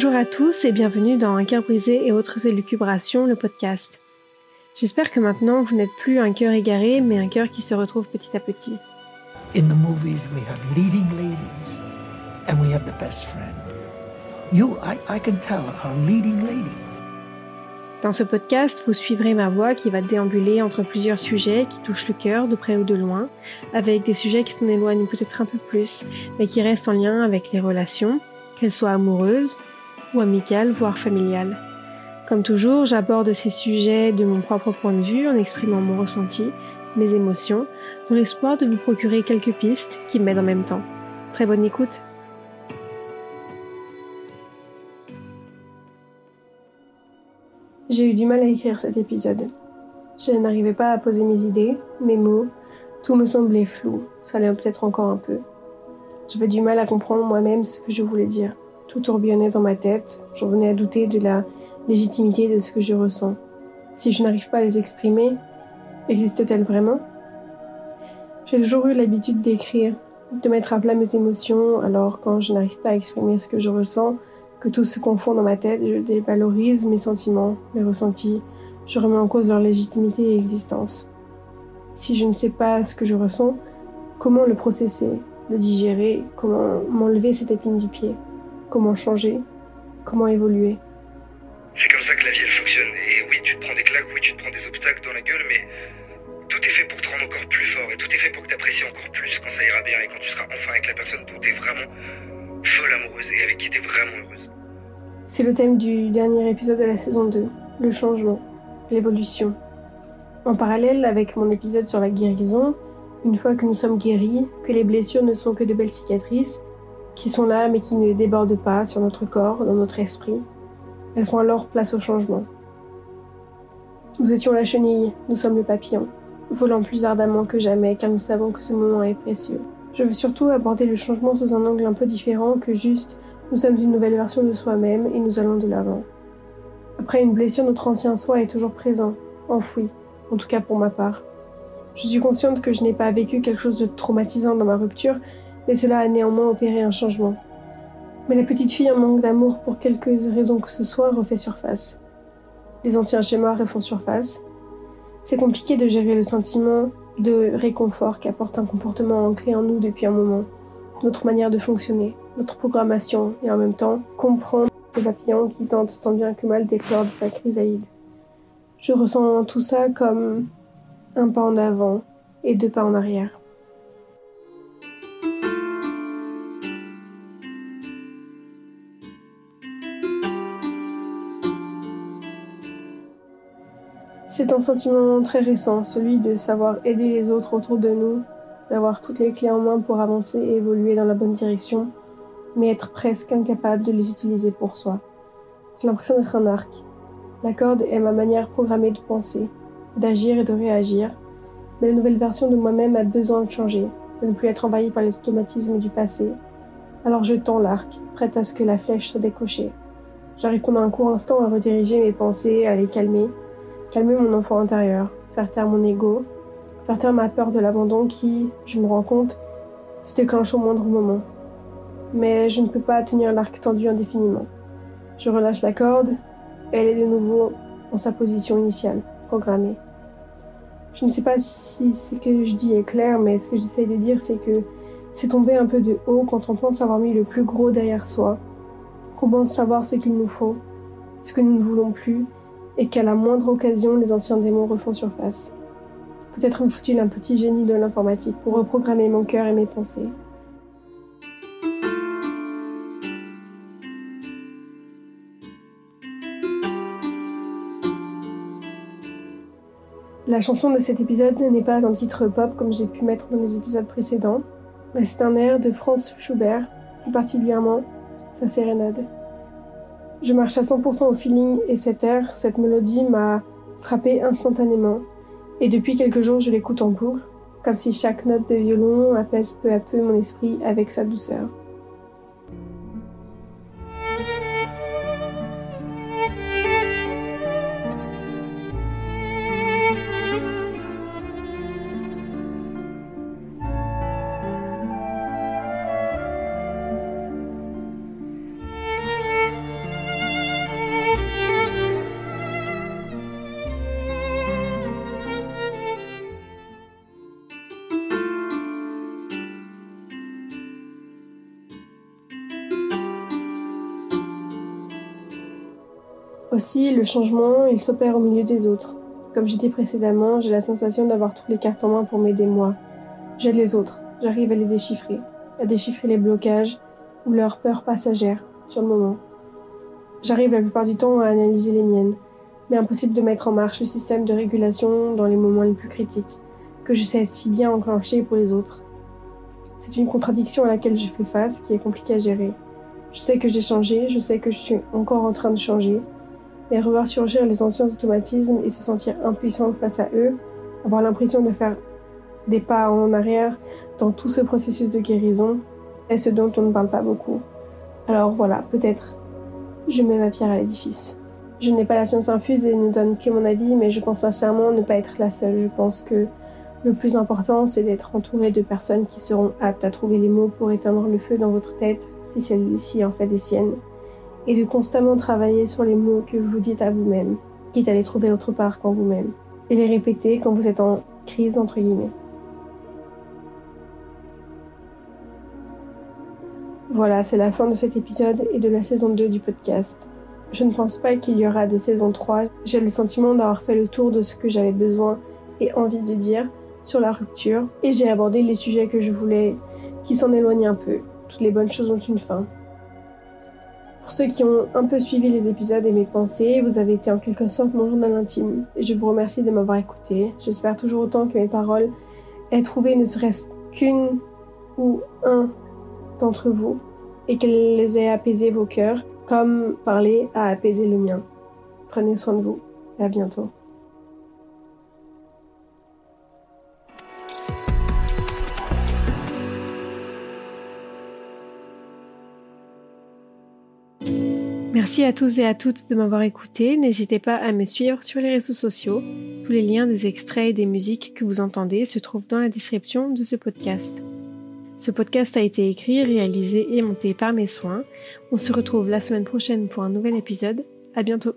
Bonjour à tous et bienvenue dans Un cœur brisé et autres élucubrations, le podcast. J'espère que maintenant vous n'êtes plus un cœur égaré, mais un cœur qui se retrouve petit à petit. In the movies, we have leading ladies, and we have the best friend. You, I, I can tell, are leading lady. Dans ce podcast, vous suivrez ma voix qui va déambuler entre plusieurs sujets qui touchent le cœur de près ou de loin, avec des sujets qui s'en éloignent peut-être un peu plus, mais qui restent en lien avec les relations, qu'elles soient amoureuses ou amicales, voire familiales. Comme toujours, j'aborde ces sujets de mon propre point de vue en exprimant mon ressenti, mes émotions, dans l'espoir de vous procurer quelques pistes qui m'aident en même temps. Très bonne écoute J'ai eu du mal à écrire cet épisode. Je n'arrivais pas à poser mes idées, mes mots, tout me semblait flou, ça l'est peut-être encore un peu. J'avais du mal à comprendre moi-même ce que je voulais dire. Tout tourbillonnait dans ma tête, j'en venais à douter de la légitimité de ce que je ressens. Si je n'arrive pas à les exprimer, existe-t-elle vraiment? J'ai toujours eu l'habitude d'écrire, de mettre à plat mes émotions, alors quand je n'arrive pas à exprimer ce que je ressens, que tout se confond dans ma tête, je dévalorise mes sentiments, mes ressentis, je remets en cause leur légitimité et existence. Si je ne sais pas ce que je ressens, comment le processer, le digérer, comment m'enlever cette épine du pied, comment changer, comment évoluer. C'est comme ça que la vie elle fonctionne. Et oui, tu te prends des claques, oui, tu te prends des obstacles dans la gueule, mais tout est fait pour te rendre encore plus fort et tout est fait pour que tu apprécies encore plus quand ça ira bien et quand tu seras enfin avec la personne dont tu es vraiment folle amoureuse et avec qui tu es vraiment heureuse. C'est le thème du dernier épisode de la saison 2, le changement, l'évolution. En parallèle avec mon épisode sur la guérison, une fois que nous sommes guéris, que les blessures ne sont que de belles cicatrices, qui sont là mais qui ne débordent pas sur notre corps, dans notre esprit, elles font alors place au changement. Nous étions la chenille, nous sommes le papillon, volant plus ardemment que jamais car nous savons que ce moment est précieux. Je veux surtout aborder le changement sous un angle un peu différent que juste nous sommes une nouvelle version de soi-même et nous allons de l'avant. Après une blessure, notre ancien soi est toujours présent, enfoui, en tout cas pour ma part. Je suis consciente que je n'ai pas vécu quelque chose de traumatisant dans ma rupture, mais cela a néanmoins opéré un changement. Mais la petite fille en manque d'amour pour quelques raisons que ce soit refait surface. Les anciens schémas refont surface. C'est compliqué de gérer le sentiment de réconfort qu'apporte un comportement ancré en nous depuis un moment, notre manière de fonctionner, notre programmation et en même temps comprendre ce papillon qui tente tant bien que mal d'éclore de sa chrysalide. Je ressens tout ça comme un pas en avant et deux pas en arrière. C'est un sentiment très récent, celui de savoir aider les autres autour de nous, d'avoir toutes les clés en main pour avancer et évoluer dans la bonne direction, mais être presque incapable de les utiliser pour soi. J'ai l'impression d'être un arc. La corde est ma manière programmée de penser, d'agir et de réagir, mais la nouvelle version de moi-même a besoin de changer, de ne plus être envahie par les automatismes du passé. Alors je tends l'arc, prête à ce que la flèche soit décochée. J'arrive pendant un court instant à rediriger mes pensées, à les calmer, calmer mon enfant intérieur, faire taire mon ego, faire taire ma peur de l'abandon qui, je me rends compte, se déclenche au moindre moment. Mais je ne peux pas tenir l'arc tendu indéfiniment. Je relâche la corde, elle est de nouveau en sa position initiale, programmée. Je ne sais pas si ce que je dis est clair, mais ce que j'essaye de dire, c'est que c'est tomber un peu de haut quand on pense avoir mis le plus gros derrière soi, qu'on pense savoir ce qu'il nous faut, ce que nous ne voulons plus, et qu'à la moindre occasion, les anciens démons refont surface. Peut-être me faut-il un petit génie de l'informatique pour reprogrammer mon cœur et mes pensées. La chanson de cet épisode n'est pas un titre pop comme j'ai pu mettre dans les épisodes précédents, mais c'est un air de Franz Schubert, plus particulièrement sa sérénade. Je marche à 100% au feeling et cet air, cette mélodie m'a frappé instantanément. Et depuis quelques jours, je l'écoute en boucle, comme si chaque note de violon apaise peu à peu mon esprit avec sa douceur. Aussi, le changement, il s'opère au milieu des autres. Comme j'ai dit précédemment, j'ai la sensation d'avoir toutes les cartes en main pour m'aider moi. J'aide les autres, j'arrive à les déchiffrer, à déchiffrer les blocages ou leurs peurs passagères sur le moment. J'arrive la plupart du temps à analyser les miennes, mais impossible de mettre en marche le système de régulation dans les moments les plus critiques, que je sais si bien enclencher pour les autres. C'est une contradiction à laquelle je fais face qui est compliquée à gérer. Je sais que j'ai changé, je sais que je suis encore en train de changer, mais revoir surgir les anciens automatismes et se sentir impuissant face à eux, avoir l'impression de faire des pas en arrière dans tout ce processus de guérison, est ce dont on ne parle pas beaucoup. Alors voilà, peut-être je mets ma pierre à l'édifice. Je n'ai pas la science infuse et ne donne que mon avis, mais je pense sincèrement ne pas être la seule. Je pense que le plus important, c'est d'être entouré de personnes qui seront aptes à trouver les mots pour éteindre le feu dans votre tête, si celle-ci en fait des siennes, et de constamment travailler sur les mots que vous dites à vous-même, quitte à les trouver autre part qu'en vous-même, et les répéter quand vous êtes en crise entre guillemets. Voilà, c'est la fin de cet épisode et de la saison 2 du podcast. Je ne pense pas qu'il y aura de saison 3. J'ai le sentiment d'avoir fait le tour de ce que j'avais besoin et envie de dire sur la rupture et j'ai abordé les sujets que je voulais qui s'en éloignent un peu. Toutes les bonnes choses ont une fin. Pour ceux qui ont un peu suivi les épisodes et mes pensées, vous avez été en quelque sorte mon journal intime. Je vous remercie de m'avoir écouté. J'espère toujours autant que mes paroles aient trouvé ne serait-ce qu'une ou un d'entre vous et qu'elles les aient apaisé vos cœurs, comme parler a apaisé le mien. Prenez soin de vous à bientôt. Merci à tous et à toutes de m'avoir écouté. N'hésitez pas à me suivre sur les réseaux sociaux. Tous les liens des extraits et des musiques que vous entendez se trouvent dans la description de ce podcast. Ce podcast a été écrit, réalisé et monté par mes soins. On se retrouve la semaine prochaine pour un nouvel épisode. À bientôt.